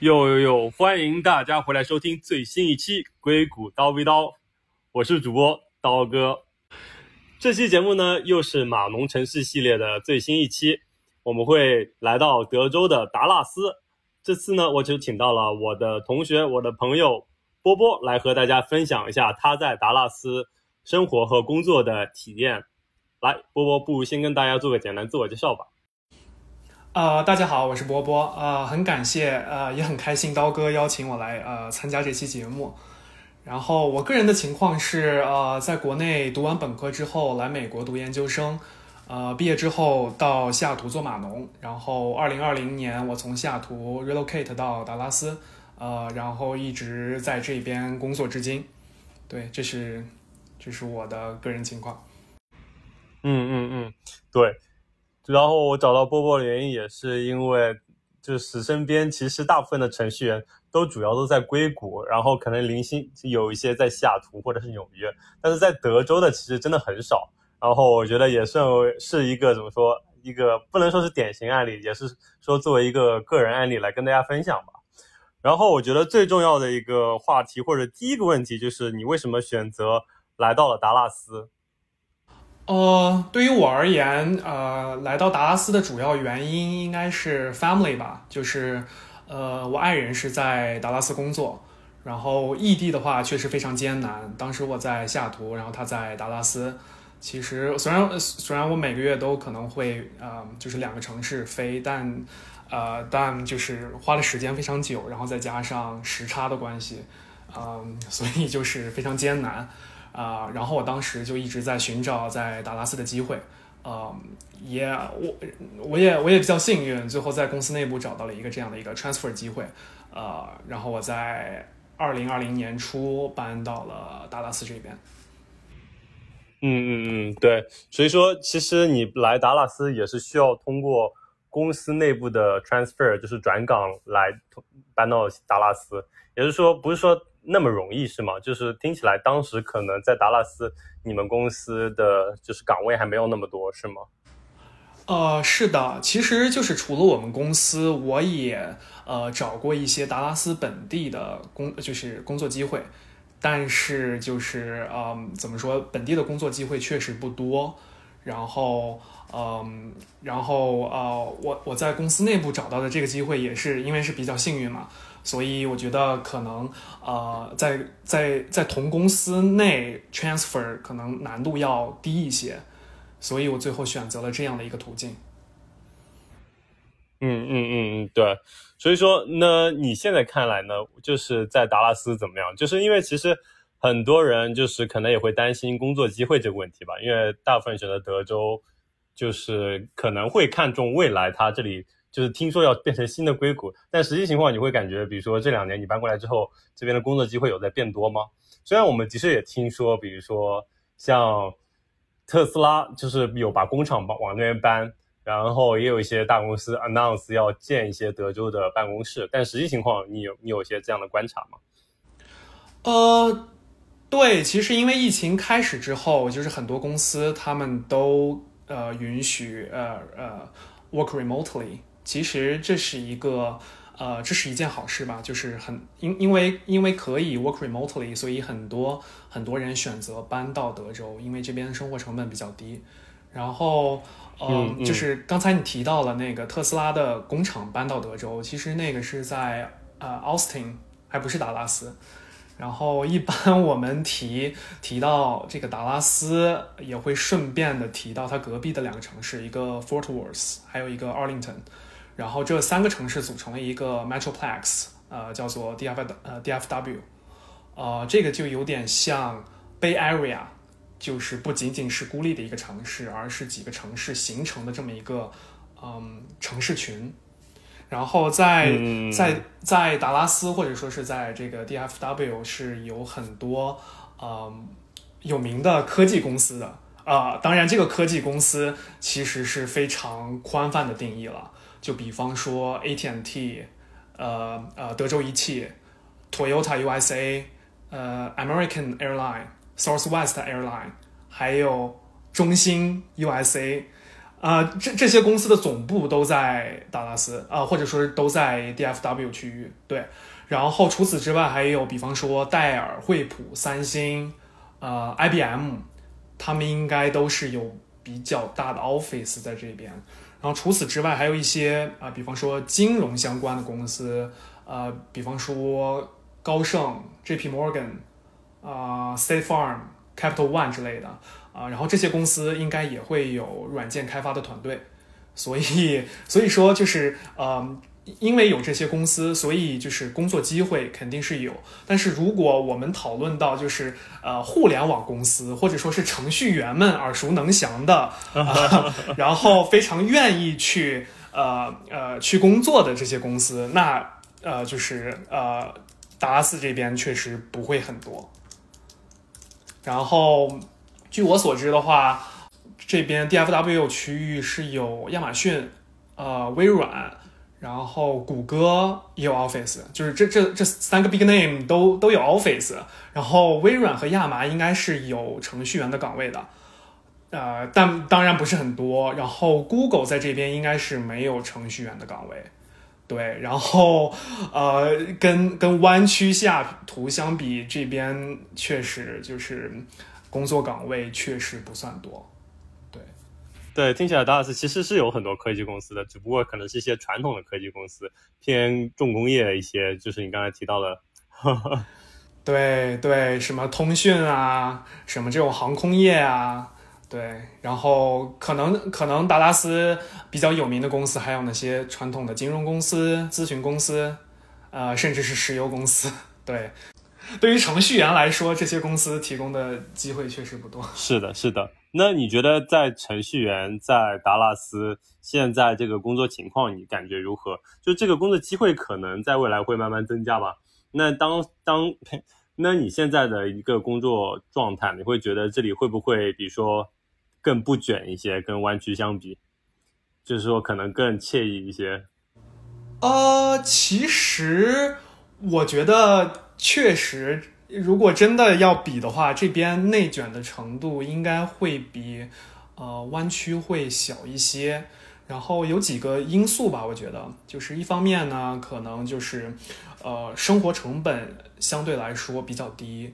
哟哟哟！欢迎大家回来收听最新一期《硅谷刀逼刀》，我是主播刀哥。这期节目呢，又是马农城市系列的最新一期，我们会来到德州的达拉斯。这次呢，我就请到了我的同学、我的朋友波波来和大家分享一下他在达拉斯生活和工作的体验。来，波波，不如先跟大家做个简单自我介绍吧。呃，大家好，我是波波。呃，很感谢，呃，也很开心刀哥邀请我来呃参加这期节目。然后我个人的情况是，呃，在国内读完本科之后来美国读研究生，呃，毕业之后到西雅图做码农。然后二零二零年我从西雅图 relocate 到达拉斯，呃，然后一直在这边工作至今。对，这是这是我的个人情况。嗯嗯嗯，对。然后我找到波波的原因也是因为，就是身边其实大部分的程序员都主要都在硅谷，然后可能零星有一些在西雅图或者是纽约，但是在德州的其实真的很少。然后我觉得也算是一个怎么说，一个不能说是典型案例，也是说作为一个个人案例来跟大家分享吧。然后我觉得最重要的一个话题或者第一个问题就是你为什么选择来到了达拉斯？呃，对于我而言，呃，来到达拉斯的主要原因应该是 family 吧，就是，呃，我爱人是在达拉斯工作，然后异地的话确实非常艰难。当时我在西雅图，然后他在达拉斯，其实虽然虽然我每个月都可能会呃，就是两个城市飞，但呃，但就是花的时间非常久，然后再加上时差的关系，嗯，所以就是非常艰难。啊，然后我当时就一直在寻找在达拉斯的机会，呃，也我我也我也比较幸运，最后在公司内部找到了一个这样的一个 transfer 机会，呃，然后我在二零二零年初搬到了达拉斯这边。嗯嗯嗯，对，所以说其实你来达拉斯也是需要通过公司内部的 transfer，就是转岗来搬到达拉斯，也就是说不是说。那么容易是吗？就是听起来当时可能在达拉斯，你们公司的就是岗位还没有那么多，是吗？呃，是的，其实就是除了我们公司，我也呃找过一些达拉斯本地的工，就是工作机会，但是就是嗯，怎么说，本地的工作机会确实不多。然后嗯，然后呃，我我在公司内部找到的这个机会，也是因为是比较幸运嘛。所以我觉得可能呃，在在在同公司内 transfer 可能难度要低一些，所以我最后选择了这样的一个途径。嗯嗯嗯嗯，对。所以说，那你现在看来呢，就是在达拉斯怎么样？就是因为其实很多人就是可能也会担心工作机会这个问题吧，因为大部分选择德州，就是可能会看重未来他这里。就是听说要变成新的硅谷，但实际情况你会感觉，比如说这两年你搬过来之后，这边的工作机会有在变多吗？虽然我们其实也听说，比如说像特斯拉就是有把工厂往往那边搬，然后也有一些大公司 announce 要建一些德州的办公室，但实际情况你有你有一些这样的观察吗？呃，对，其实因为疫情开始之后，就是很多公司他们都呃允许呃呃 work remotely。其实这是一个，呃，这是一件好事吧，就是很因因为因为可以 work remotely，所以很多很多人选择搬到德州，因为这边生活成本比较低。然后，嗯，就是刚才你提到了那个特斯拉的工厂搬到德州，其实那个是在呃 Austin，还不是达拉斯。然后一般 我们提提到这个达拉斯，也会顺便的提到它隔壁的两个城市，一个 Fort Worth，还有一个 Arlington。然后这三个城市组成了一个 Metroplex，呃，叫做 D F 呃 D F W，呃，这个就有点像 Bay Area，就是不仅仅是孤立的一个城市，而是几个城市形成的这么一个嗯城市群。然后在在在达拉斯或者说是在这个 D F W 是有很多嗯有名的科技公司的啊，当然这个科技公司其实是非常宽泛的定义了。就比方说 AT&T，呃呃，德州仪器，Toyota USA，呃，American Airline，Southwest Airline，还有中兴 USA，啊，这这些公司的总部都在达拉斯啊，或者说都在 DFW 区域。对，然后除此之外，还有比方说戴尔、惠普、三星，呃，IBM，他们应该都是有比较大的 office 在这边。然后除此之外，还有一些啊，比方说金融相关的公司，呃，比方说高盛、JP Morgan，啊，State Farm、Capital One 之类的。啊，然后这些公司应该也会有软件开发的团队，所以所以说就是呃，因为有这些公司，所以就是工作机会肯定是有。但是如果我们讨论到就是呃互联网公司或者说是程序员们耳熟能详的，然后非常愿意去呃呃去工作的这些公司，那呃就是呃达拉斯这边确实不会很多，然后。据我所知的话，这边 DFW 区域是有亚马逊、呃微软，然后谷歌也有 Office，就是这这这三个 Big Name 都都有 Office。然后微软和亚麻应该是有程序员的岗位的，呃，但当然不是很多。然后 Google 在这边应该是没有程序员的岗位，对。然后呃，跟跟湾区西雅图相比，这边确实就是。工作岗位确实不算多，对，听起来达拉斯其实是有很多科技公司的，只不过可能是一些传统的科技公司，偏重工业一些，就是你刚才提到的，对对，什么通讯啊，什么这种航空业啊，对，然后可能可能达拉斯比较有名的公司还有那些传统的金融公司、咨询公司，呃，甚至是石油公司，对。对于程序员来说，这些公司提供的机会确实不多。是的，是的。那你觉得在程序员在达拉斯现在这个工作情况，你感觉如何？就这个工作机会可能在未来会慢慢增加吧？那当当，那你现在的一个工作状态，你会觉得这里会不会，比如说更不卷一些，跟湾区相比，就是说可能更惬意一些？呃，其实我觉得。确实，如果真的要比的话，这边内卷的程度应该会比呃湾区会小一些。然后有几个因素吧，我觉得就是一方面呢，可能就是呃生活成本相对来说比较低，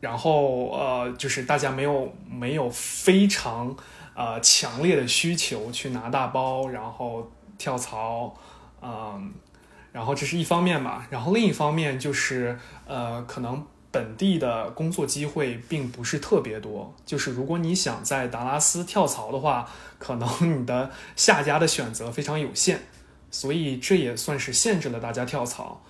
然后呃就是大家没有没有非常呃强烈的需求去拿大包，然后跳槽，嗯。然后这是一方面吧，然后另一方面就是，呃，可能本地的工作机会并不是特别多。就是如果你想在达拉斯跳槽的话，可能你的下家的选择非常有限，所以这也算是限制了大家跳槽。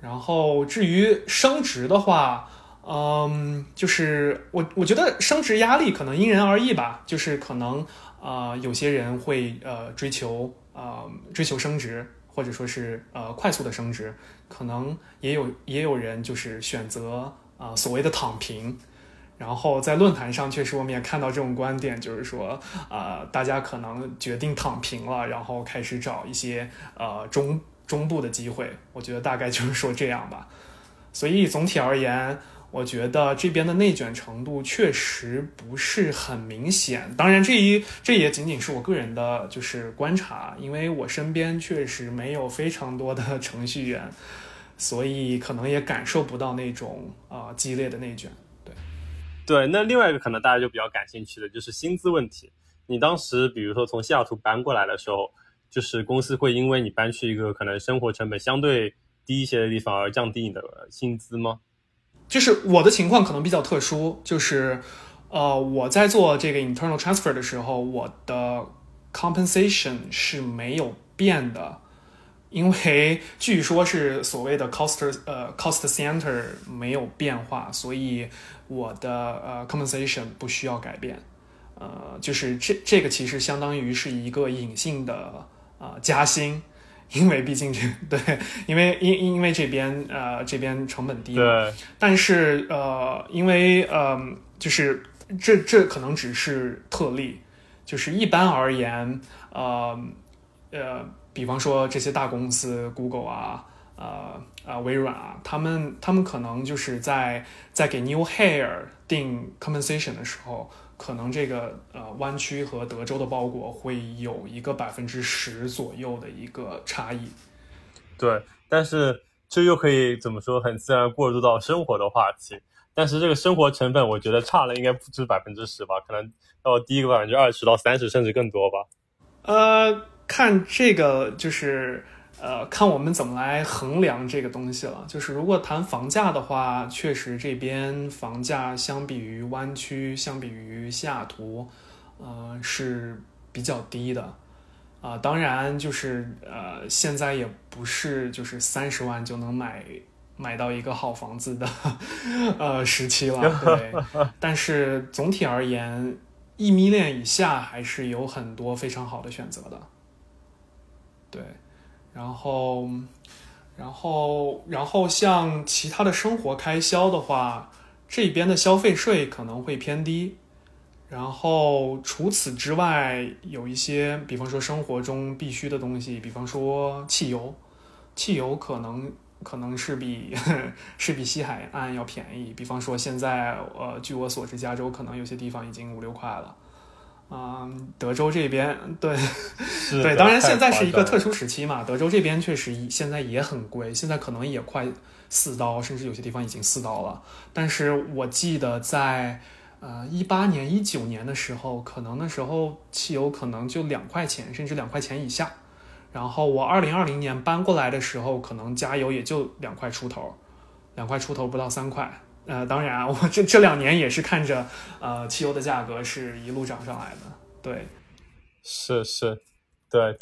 然后至于升职的话，嗯，就是我我觉得升职压力可能因人而异吧，就是可能啊，有些人会呃追求啊追求升职。或者说是呃快速的升职，可能也有也有人就是选择啊所谓的躺平，然后在论坛上确实我们也看到这种观点，就是说啊大家可能决定躺平了，然后开始找一些呃中中部的机会，我觉得大概就是说这样吧，所以总体而言。我觉得这边的内卷程度确实不是很明显，当然这一这也仅仅是我个人的就是观察，因为我身边确实没有非常多的程序员，所以可能也感受不到那种啊激烈的内卷。对，对，那另外一个可能大家就比较感兴趣的就是薪资问题。你当时比如说从西雅图搬过来的时候，就是公司会因为你搬去一个可能生活成本相对低一些的地方而降低你的薪资吗？就是我的情况可能比较特殊，就是，呃，我在做这个 internal transfer 的时候，我的 compensation 是没有变的，因为据说是所谓的 cost 呃 cost center 没有变化，所以我的呃 compensation 不需要改变，呃，就是这这个其实相当于是一个隐性的啊加薪。因为毕竟这对，因为因因为这边呃这边成本低嘛，但是呃因为呃就是这这可能只是特例，就是一般而言呃呃比方说这些大公司 Google 啊呃呃微软啊，他们他们可能就是在在给 New Hair 定 compensation 的时候，可能这个呃湾区和德州的包裹会有一个百分之十左右的一个差异。对，但是这又可以怎么说？很自然过渡到生活的话题。但是这个生活成本，我觉得差了应该不止百分之十吧，可能要低个百分之二十到三十，甚至更多吧。呃，看这个就是呃，看我们怎么来衡量这个东西了。就是如果谈房价的话，确实这边房价相比于湾区，相比于西雅图，呃，是比较低的。啊，当然就是呃，现在也不是就是三十万就能买。买到一个好房子的 呃时期了，对。但是总体而言，一米链以下还是有很多非常好的选择的，对。然后，然后，然后像其他的生活开销的话，这边的消费税可能会偏低。然后除此之外，有一些，比方说生活中必须的东西，比方说汽油，汽油可能。可能是比 是比西海岸要便宜，比方说现在，呃，据我所知，加州可能有些地方已经五六块了，嗯，德州这边，对，对，当然现在是一个特殊时期嘛，德州这边确实现在也很贵，现在可能也快四刀，甚至有些地方已经四刀了。但是我记得在呃一八年、一九年的时候，可能那时候汽油可能就两块钱，甚至两块钱以下。然后我二零二零年搬过来的时候，可能加油也就两块出头，两块出头不到三块。呃，当然啊，我这这两年也是看着，呃，汽油的价格是一路涨上来的。对，是是，对，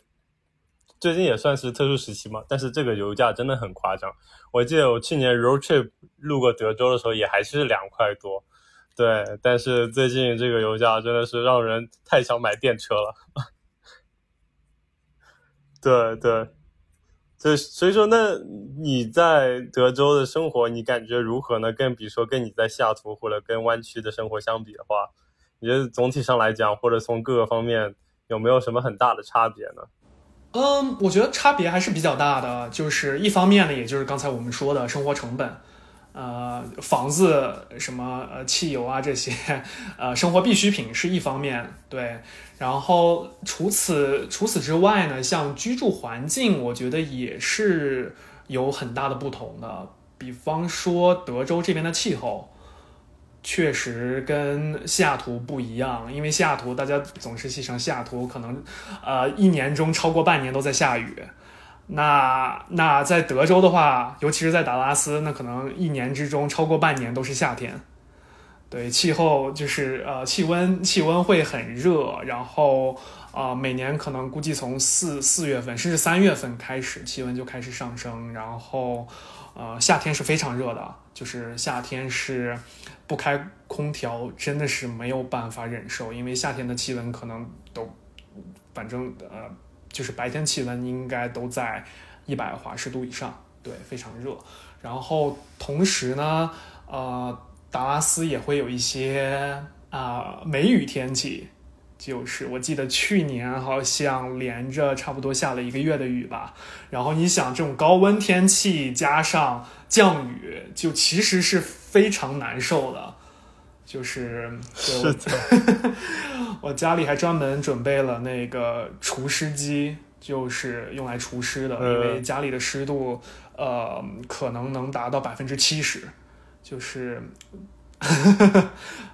最近也算是特殊时期嘛。但是这个油价真的很夸张。我记得我去年 road trip 路过德州的时候，也还是两块多。对，但是最近这个油价真的是让人太想买电车了。对 对，这所以说，那你在德州的生活，你感觉如何呢？跟比如说跟你在西雅图或者跟湾区的生活相比的话，你觉得总体上来讲，或者从各个方面有没有什么很大的差别呢？嗯，我觉得差别还是比较大的。就是一方面呢，也就是刚才我们说的生活成本。呃，房子什么呃，汽油啊这些，呃，生活必需品是一方面，对。然后除此除此之外呢，像居住环境，我觉得也是有很大的不同的。比方说德州这边的气候，确实跟西雅图不一样，因为西雅图大家总是戏称西雅图可能，呃，一年中超过半年都在下雨。那那在德州的话，尤其是在达拉斯，那可能一年之中超过半年都是夏天。对，气候就是呃气温气温会很热，然后呃每年可能估计从四四月份甚至三月份开始气温就开始上升，然后呃夏天是非常热的，就是夏天是不开空调真的是没有办法忍受，因为夏天的气温可能都反正呃。就是白天气温应该都在一百华氏度以上，对，非常热。然后同时呢，呃，达拉斯也会有一些啊梅雨天气，就是我记得去年好像连着差不多下了一个月的雨吧。然后你想，这种高温天气加上降雨，就其实是非常难受的。就是 我家里还专门准备了那个除湿机，就是用来除湿的，因为家里的湿度呃可能能达到百分之七十，就是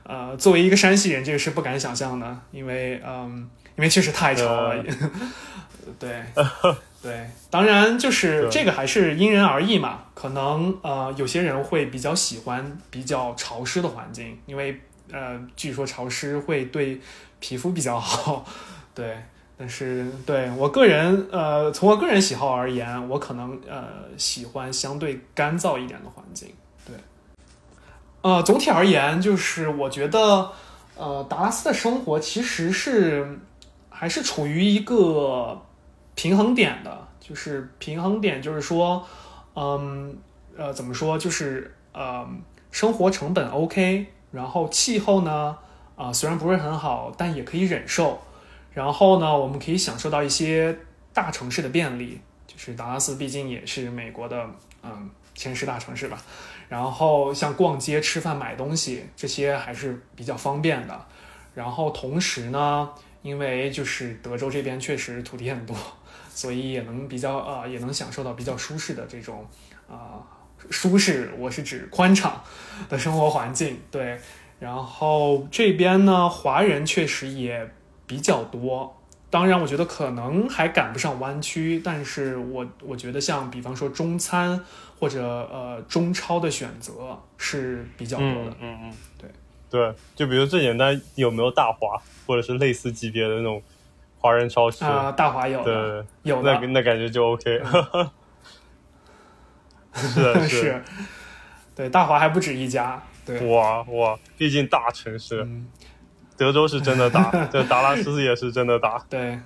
呃作为一个山西人，这个是不敢想象的，因为嗯因为确实太潮了，对。对，当然就是这个还是因人而异嘛。可能呃，有些人会比较喜欢比较潮湿的环境，因为呃，据说潮湿会对皮肤比较好。对，但是对我个人呃，从我个人喜好而言，我可能呃喜欢相对干燥一点的环境。对，呃，总体而言，就是我觉得呃，达拉斯的生活其实是还是处于一个。平衡点的，就是平衡点，就是说，嗯，呃，怎么说，就是呃，生活成本 OK，然后气候呢，啊，虽然不是很好，但也可以忍受。然后呢，我们可以享受到一些大城市的便利，就就是达拉斯毕竟也是美国的嗯前十大城市吧，然后像逛街、吃饭、买东西这些还是比较方便的。然后同时呢，因为就是德州这边确实土地很多，所以也能比较呃也能享受到比较舒适的这种啊、舒适，我是指宽敞的生活环境。对，然后这边呢，华人确实也比较多。当然，我觉得可能还赶不上湾区，但是我我觉得像比方说中餐或者呃中超的选择是比较多的。嗯嗯嗯，对对，就比如最简单，有没有大华或者是类似级别的那种华人超市？啊、大华有的，对，有的那那感觉就 OK。是的是，对，大华还不止一家。对，哇哇，毕竟大城市，嗯，德州是真的大，这达拉斯也是真的大。对，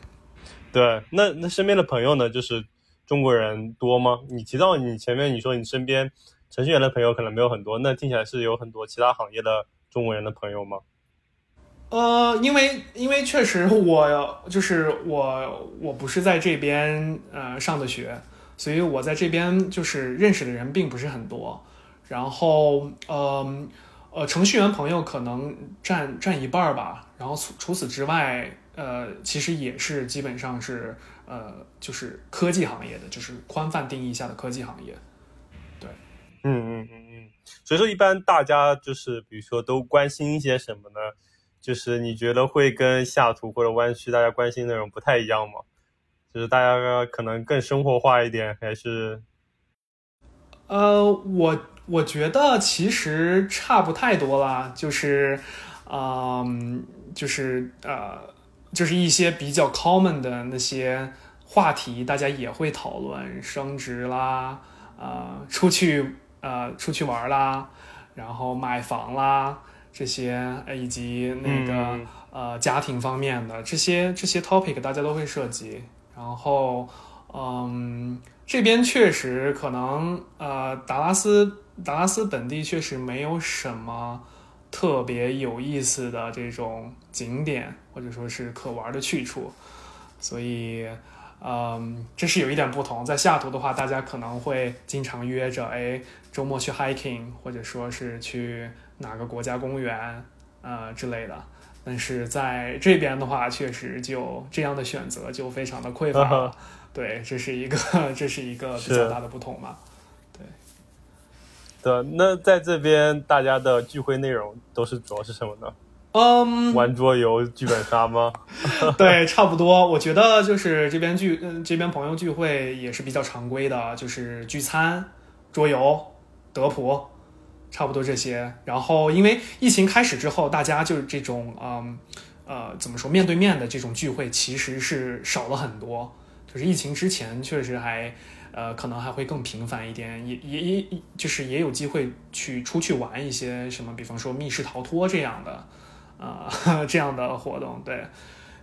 对，那那身边的朋友呢？就是中国人多吗？你提到你前面你说你身边程序员的朋友可能没有很多，那听起来是有很多其他行业的中国人的朋友吗？呃，因为因为确实我就是我我不是在这边呃上的学，所以我在这边就是认识的人并不是很多。然后，嗯呃，程序员朋友可能占占一半吧。然后除除此之外，呃，其实也是基本上是呃就是科技行业的，就是宽泛定义下的科技行业。对嗯嗯嗯嗯。所以说，一般大家就是比如说都关心一些什么呢？就是你觉得会跟下图或者弯曲大家关心内容不太一样吗？就是大家可能更生活化一点，还是？呃，我我觉得其实差不太多啦，就是，嗯，就是呃，就是一些比较 common 的那些话题，大家也会讨论升职啦，呃，出去呃出去玩啦，然后买房啦这些，呃以及那个、嗯呃家庭方面的这些这些 topic 大家都会涉及，然后嗯。这边确实可能，呃，达拉斯达拉斯本地确实没有什么特别有意思的这种景点，或者说是可玩的去处，所以，嗯，这是有一点不同。在下图的话，大家可能会经常约着，哎，周末去 hiking，或者说是去哪个国家公园，呃之类的。但是在这边的话，确实就这样的选择就非常的匮乏了。对，这是一个 这是一个比较大的不同嘛。对，对，那在这边大家的聚会内容都是主要是什么呢？嗯，玩桌游、剧本杀吗？对，差不多。我觉得就是这边聚，嗯，这边朋友聚会也是比较常规的，就是聚餐、桌游、德普，差不多这些。然后因为疫情开始之后，大家就是这种，嗯，呃，怎么说，面对面的这种聚会其实是少了很多。就是疫情之前，确实还，呃，可能还会更频繁一点，也也也，就是也有机会去出去玩一些什么，比方说密室逃脱这样的，呃，这样的活动，对。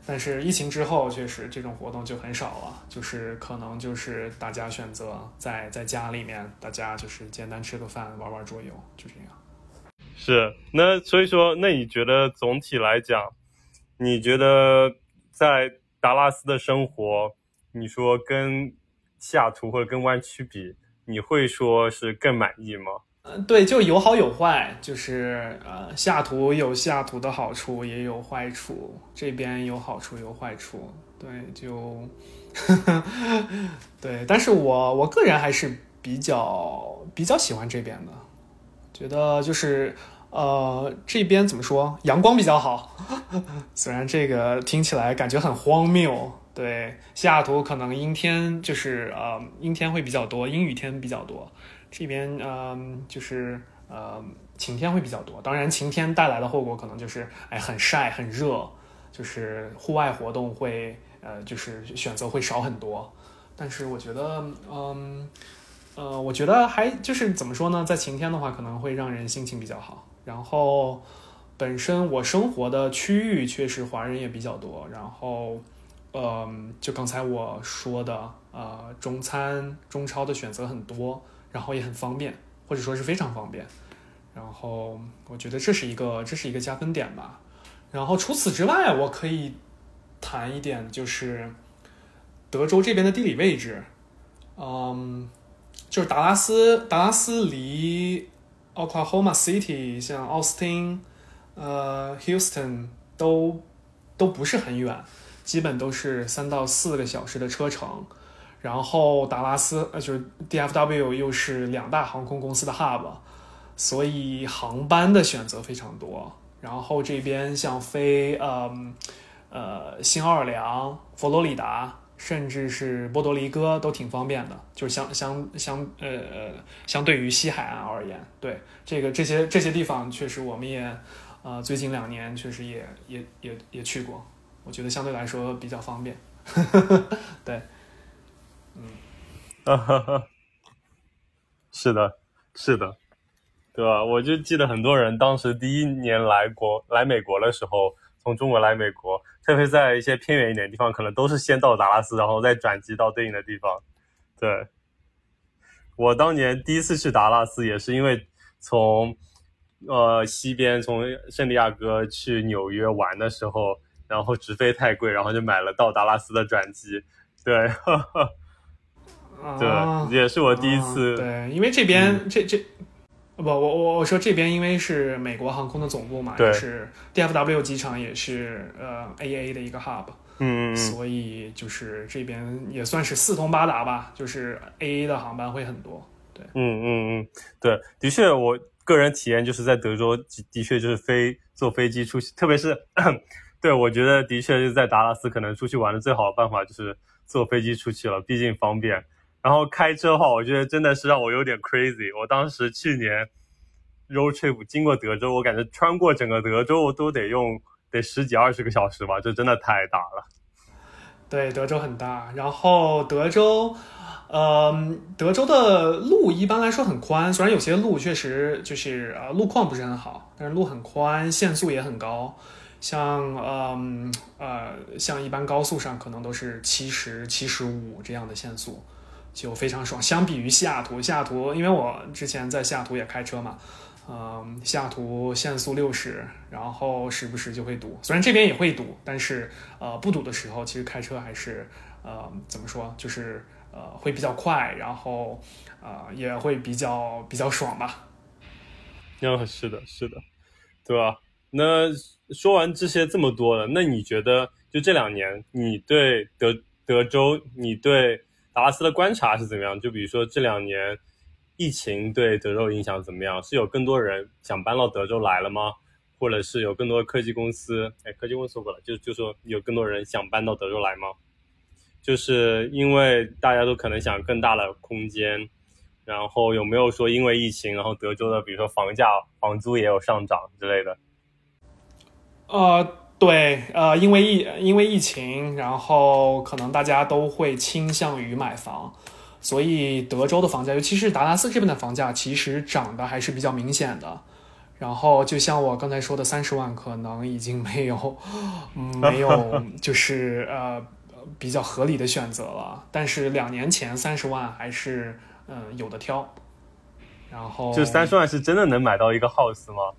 但是疫情之后，确实这种活动就很少了，就是可能就是大家选择在在家里面，大家就是简单吃个饭，玩玩桌游，就这样。是，那所以说，那你觉得总体来讲，你觉得在达拉斯的生活？你说跟西雅图或者跟湾区比，你会说是更满意吗？对，就有好有坏，就是呃，西雅图有西雅图的好处，也有坏处，这边有好处有坏处，对，就，对，但是我我个人还是比较比较喜欢这边的，觉得就是呃，这边怎么说，阳光比较好，虽然这个听起来感觉很荒谬。对，西雅图可能阴天就是呃阴天会比较多，阴雨天比较多。这边嗯、就是呃晴天会比较多。当然晴天带来的后果可能就是哎很晒很热，就是户外活动会呃就是选择会少很多。但是我觉得嗯呃我觉得还就是怎么说呢，在晴天的话可能会让人心情比较好。然后本身我生活的区域确实华人也比较多，然后。嗯，就刚才我说的，呃，中餐、中超的选择很多，然后也很方便，或者说是非常方便。然后我觉得这是一个这是一个加分点吧。然后除此之外，我可以谈一点，就是德州这边的地理位置。嗯，就是达拉斯，达拉斯离 Oklahoma City 像奥斯汀、呃 Houston 都都不是很远，基本都是三到四个小时的车程。然后达拉斯呃就是 DFW 又是两大航空公司的 hub，所以航班的选择非常多。然后这边像飞呃呃新奥尔良、佛罗里达，甚至是波多黎各都挺方便的，就是相相相呃呃相对于西海岸而言，对这个这些这些地方确实我们也呃最近两年确实也也也也去过，我觉得相对来说比较方便，对。哈哈，是的，是的，对吧？我就记得很多人当时第一年来国来美国的时候，从中国来美国，特别在一些偏远一点的地方，可能都是先到达拉斯，然后再转机到对应的地方。对，我当年第一次去达拉斯，也是因为从呃西边从圣地亚哥去纽约玩的时候，然后直飞太贵，然后就买了到达拉斯的转机。对。哈 哈。对，也是我第一次。对，因为这边这这，不，我我我说这边因为是美国航空的总部嘛，就是 DFW 机场也是呃 AA 的一个 hub，嗯，所以就是这边也算是四通八达吧，就是 AA 的航班会很多。对，嗯嗯嗯，对，的确，我个人体验就是在德州的确就是飞坐飞机出去，特别是 对我觉得的确是在达拉斯可能出去玩的最好的办法就是坐飞机出去了，毕竟方便。然后开车的话，我觉得真的是让我有点 crazy。我当时去年 road trip 经过德州，我感觉穿过整个德州都得用得十几二十个小时吧，这真的太大了。对，德州很大。然后德州，嗯，德州的路一般来说很宽，虽然有些路确实就是呃路况不是很好，但是路很宽，限速也很高。像嗯呃像一般高速上可能都是七十七十五这样的限速。就非常爽，相比于西雅图，西雅图因为我之前在西雅图也开车嘛，嗯，西雅图限速六十，然后时不时就会堵，虽然这边也会堵，但是呃不堵的时候，其实开车还是呃怎么说，就是呃会比较快，然后呃也会比较比较爽吧。嗯，是的，是的，对吧？那说完这些这么多了，那你觉得就这两年，你对德德州，你对？达拉斯的观察是怎么样？就比如说这两年疫情对德州影响怎么样？是有更多人想搬到德州来了吗？或者是有更多的科技公司？哎，科技公司过了，就就说有更多人想搬到德州来吗？就是因为大家都可能想更大的空间，然后有没有说因为疫情，然后德州的比如说房价、房租也有上涨之类的？呃。对，呃，因为疫因为疫情，然后可能大家都会倾向于买房，所以德州的房价，尤其是达拉斯这边的房价，其实涨的还是比较明显的。然后就像我刚才说的，三十万可能已经没有，没有就是呃比较合理的选择了。但是两年前三十万还是嗯有的挑。然后就三十万是真的能买到一个 house 吗？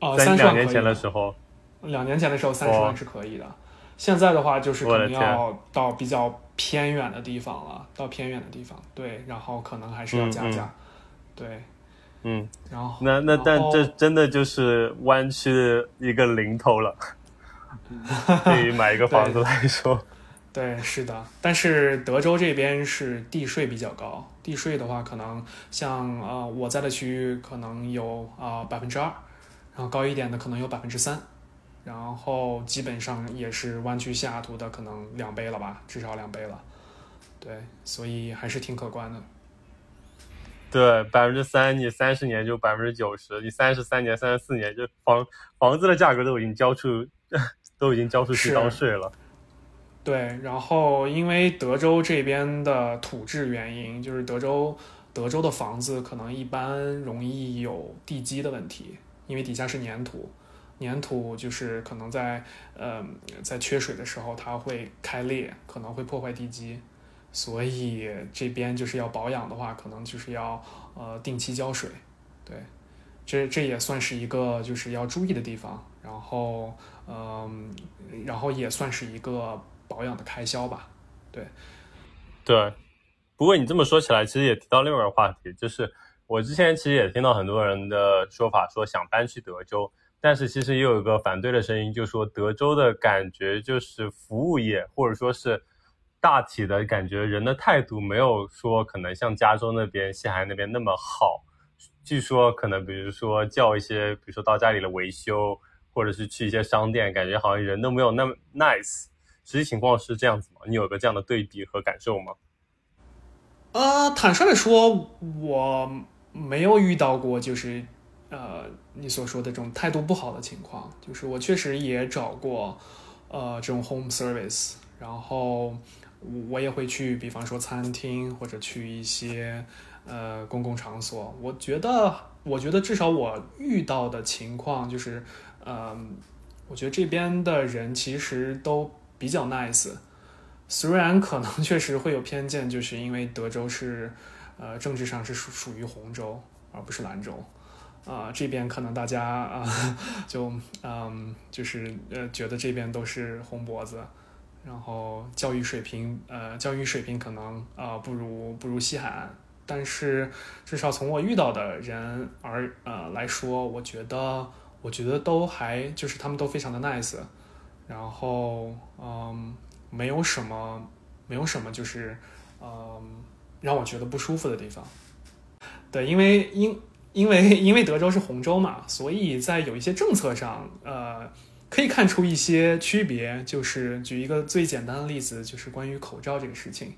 哦，在两年前的时候。两年前的时候三十万是可以的，现在的话就是可能要到比较偏远的地方了，到偏远的地方，对，然后可能还是要加价，对，嗯，然后那那但这真的就是湾区的一个零头了，对于买一个房子来说，对，是的，但是德州这边是地税比较高，地税的话可能像呃我在的区域可能有啊百分之二，然后高一点的可能有百分之三。然后基本上也是湾区西雅图的可能两倍了吧，至少两倍了。对，所以还是挺可观的。对，百分之三，你三十年就百分之九十，你三十三年、三十四年，就房房子的价格都已经交出，都已经交出去当税了。对，然后因为德州这边的土质原因，就是德州德州的房子可能一般容易有地基的问题，因为底下是粘土。粘土就是可能在呃在缺水的时候它会开裂，可能会破坏地基，所以这边就是要保养的话，可能就是要呃定期浇水，对，这这也算是一个就是要注意的地方，然后嗯，然后也算是一个保养的开销吧，对，对，不过你这么说起来，其实也提到另外一个话题，就是我之前其实也听到很多人的说法，说想搬去德州，但是其实也有一个反对的声音，就说德州的感觉就是服务业，或者说是大体的感觉，人的态度没有说可能像加州那边、西海岸那边那么好。据说可能比如说叫一些，比如说到家里的维修，或者是去一些商店，感觉好像人都没有那么 nice。实际情况是这样子吗？你有个这样的对比和感受吗？呃，坦率的说，我没有遇到过，就是呃你所说的这种态度不好的情况。就是我确实也找过，呃，这种 home service，然后我也会去，比方说餐厅或者去一些呃公共场所。我觉得，我觉得至少我遇到的情况就是，嗯，我觉得这边的人其实都比较 nice。虽然可能确实会有偏见，就是因为德州是，呃，政治上是属属于红州而不是蓝州，啊，这边可能大家啊就嗯就是呃觉得这边都是红脖子，然后教育水平呃教育水平可能啊不如不如西海岸，但是至少从我遇到的人而呃来说，我觉得我觉得都还就是他们都非常的 nice，然后嗯。没有什么，没有什么，就是，嗯，让我觉得不舒服的地方。对，因为因因为因为德州是红州嘛，所以在有一些政策上，呃，可以看出一些区别。就是举一个最简单的例子，就是关于口罩这个事情，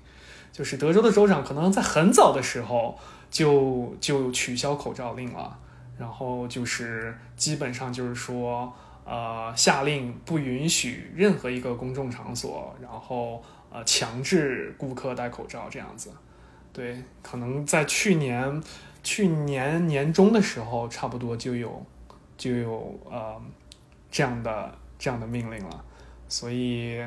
就是德州的州长可能在很早的时候就就取消口罩令了，然后就是基本上就是说。呃，下令不允许任何一个公众场所，然后呃强制顾客戴口罩这样子。对，可能在去年去年年中的时候，差不多就有就有呃这样的这样的命令了。所以，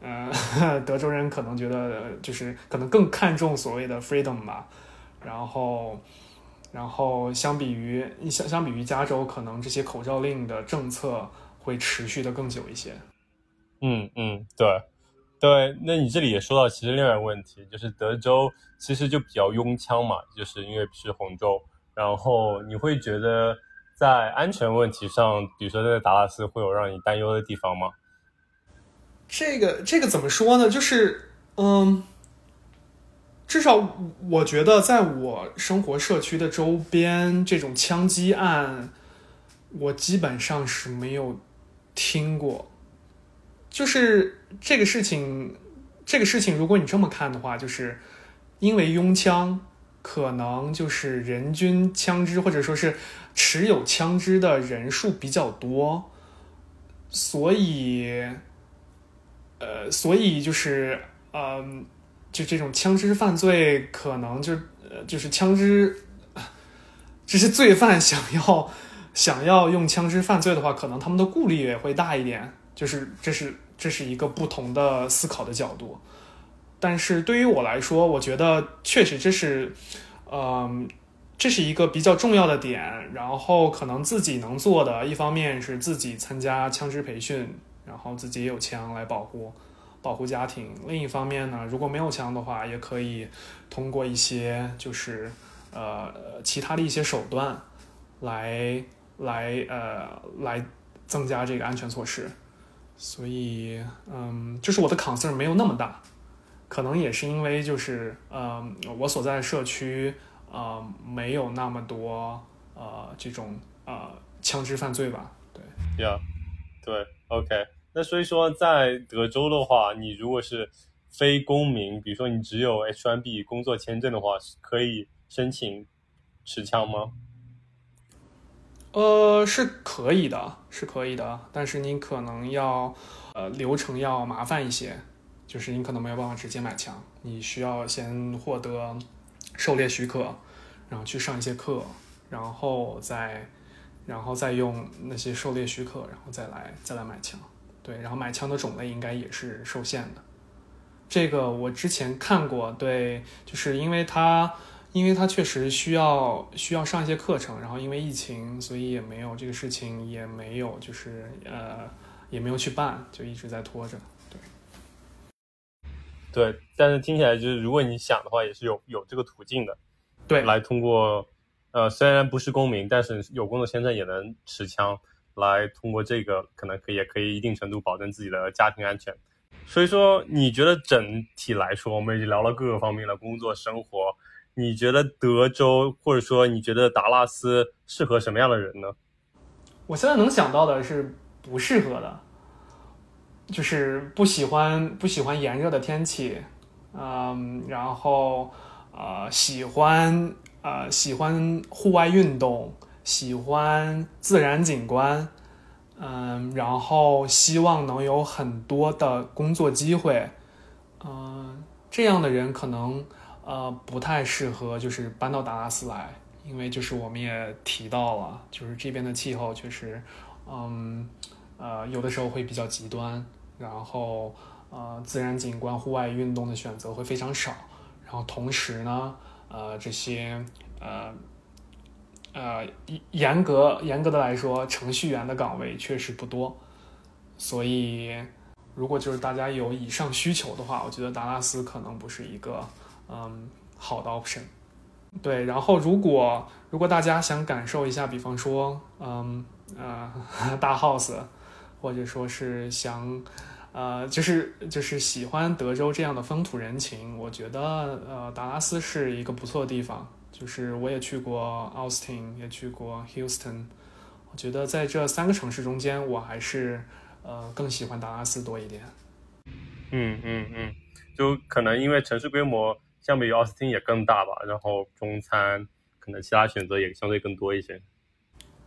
呃，德州人可能觉得就是可能更看重所谓的 freedom 吧。然后，然后相比于相相比于加州，可能这些口罩令的政策。会持续的更久一些。嗯嗯，对对。那你这里也说到，其实另外一个问题就是德州其实就比较拥枪嘛，就是因为是红州。然后你会觉得在安全问题上，比如说在达拉斯会有让你担忧的地方吗？这个这个怎么说呢？就是嗯，至少我觉得在我生活社区的周边，这种枪击案，我基本上是没有。听过，就是这个事情，这个事情，如果你这么看的话，就是因为拥枪，可能就是人均枪支或者说是持有枪支的人数比较多，所以，呃，所以就是，嗯，就这种枪支犯罪，可能就呃，就是枪支，这些罪犯想要。想要用枪支犯罪的话，可能他们的顾虑也会大一点。就是这是这是一个不同的思考的角度。但是对于我来说，我觉得确实这是，嗯，这是一个比较重要的点。然后可能自己能做的，一方面是自己参加枪支培训，然后自己也有枪来保护保护家庭。另一方面呢，如果没有枪的话，也可以通过一些就是呃其他的一些手段来。来呃，来增加这个安全措施，所以嗯，就是我的 concern 没有那么大，可能也是因为就是呃，我所在社区呃没有那么多呃这种呃枪支犯罪吧，对，Yeah，对，OK，那所以说在德州的话，你如果是非公民，比如说你只有 H1B 工作签证的话，可以申请持枪吗？呃，是可以的，是可以的，但是你可能要，呃，流程要麻烦一些，就是你可能没有办法直接买枪，你需要先获得狩猎许可，然后去上一些课，然后再，然后再用那些狩猎许可，然后再来再来买枪，对，然后买枪的种类应该也是受限的，这个我之前看过，对，就是因为它。因为他确实需要需要上一些课程，然后因为疫情，所以也没有这个事情，也没有就是呃，也没有去办，就一直在拖着。对。对，但是听起来就是如果你想的话，也是有有这个途径的，对，来通过，呃，虽然不是公民，但是有工作签证也能持枪，来通过这个可能可以也可以一定程度保证自己的家庭安全。所以说，你觉得整体来说，我们已经聊了各个方面了工作生活，你觉得德州或者说你觉得达拉斯适合什么样的人呢？我现在能想到的是不适合的，就是不喜欢不喜欢炎热的天气，嗯，然后呃喜欢呃喜欢户外运动，喜欢自然景观，嗯，然后希望能有很多的工作机会，嗯，这样的人可能呃不太适合就是搬到达拉斯来。因为就是我们也提到了，就是这边的气候确实，嗯，呃，有的时候会比较极端，然后呃，自然景观、户外运动的选择会非常少，然后同时呢，呃，这些呃呃严格严格的来说，程序员的岗位确实不多，所以如果就是大家有以上需求的话，我觉得达拉斯可能不是一个嗯好的 option。对，然后如果如果大家想感受一下，比方说，嗯呃大 house，或者说是想，呃就是就是喜欢德州这样的风土人情，我觉得呃达拉斯是一个不错的地方。就是我也去过 Austin，也去过 Houston，我觉得在这三个城市中间，我还是呃更喜欢达拉斯多一点。嗯嗯嗯，就可能因为城市规模。相比于奥斯汀也更大吧，然后中餐可能其他选择也相对更多一些。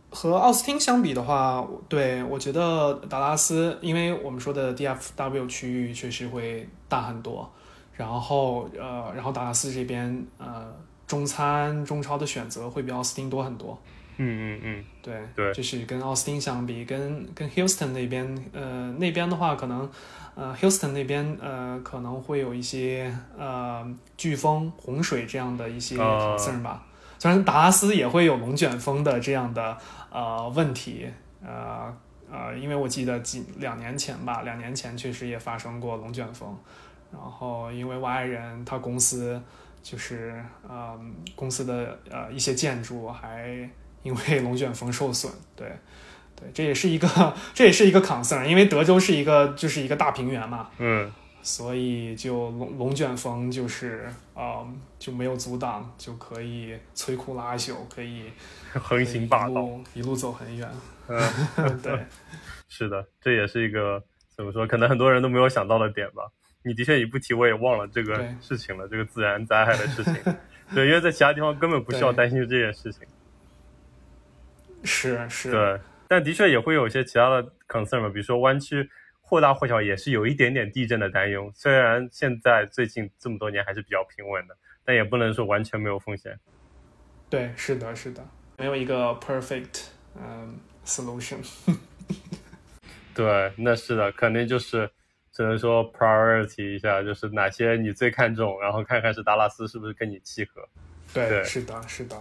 和奥斯汀相比的话，对我觉得达拉斯，因为我们说的 DFW 区域确实会大很多，然后呃，然后达拉斯这边呃中餐中超的选择会比奥斯汀多很多。嗯嗯嗯，对对，就是跟奥斯汀相比，跟跟 Houston 那边呃那边的话可能。呃，Houston 那边呃可能会有一些呃飓风、洪水这样的一些 concern 吧。虽然达拉斯也会有龙卷风的这样的呃问题，呃呃，因为我记得几两年前吧，两年前确实也发生过龙卷风。然后因为我爱人他公司就是呃公司的呃一些建筑还因为龙卷风受损，对。对，这也是一个，这也是一个 concern，因为德州是一个，就是一个大平原嘛，嗯，所以就龙龙卷风就是，呃，就没有阻挡，就可以摧枯拉朽，可以 横行霸道，一路走很远。嗯，对，是的，这也是一个怎么说，可能很多人都没有想到的点吧。你的确，你不提我也忘了这个事情了，这个自然灾害的事情。对，因为在其他地方根本不需要担心这件事情。是是。对。但的确也会有一些其他的 concern 嘛，比如说湾区或大或小也是有一点点地震的担忧。虽然现在最近这么多年还是比较平稳的，但也不能说完全没有风险。对，是的，是的，没有一个 perfect 嗯 solution。对，那是的，肯定就是只能说 priority 一下，就是哪些你最看重，然后看看是达拉斯是不是跟你契合。对，是的，是的。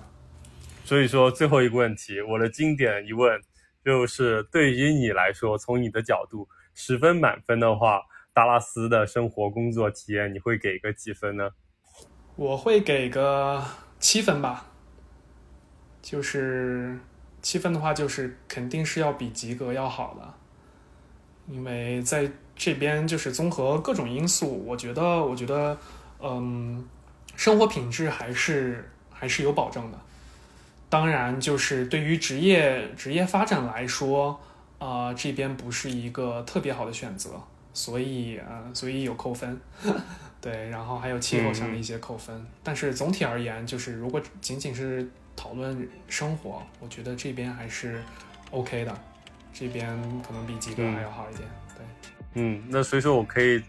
所以说最后一个问题，我的经典疑问。就是对于你来说，从你的角度，十分满分的话，达拉斯的生活工作体验，你会给个几分呢？我会给个七分吧。就是七分的话，就是肯定是要比及格要好的，因为在这边就是综合各种因素，我觉得，我觉得，嗯，生活品质还是还是有保证的。当然，就是对于职业职业发展来说，啊，这边不是一个特别好的选择，所以啊，所以有扣分，对，然后还有气候上的一些扣分。但是总体而言，就是如果仅仅是讨论生活，我觉得这边还是 OK 的，这边可能比吉哥还要好一点。对，嗯，那所以说我可以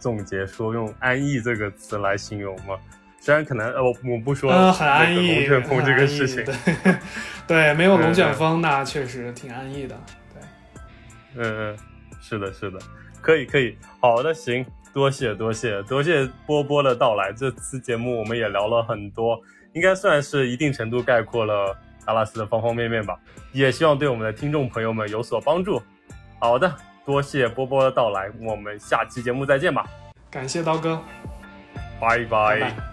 总结说，用安逸这个词来形容吗？虽然可能呃，我我不说很安逸，龙卷风这个事情，对。对，没有龙卷风那确实挺安逸的，对，嗯嗯，是的，是的，可以可以，好的，行，多谢多谢多谢波波的到来，这次节目我们也聊了很多，应该算是一定程度概括了达拉斯的方方面面吧，也希望对我们的听众朋友们有所帮助。好的，多谢波波的到来，我们下期节目再见吧。感谢刀哥，拜。拜拜。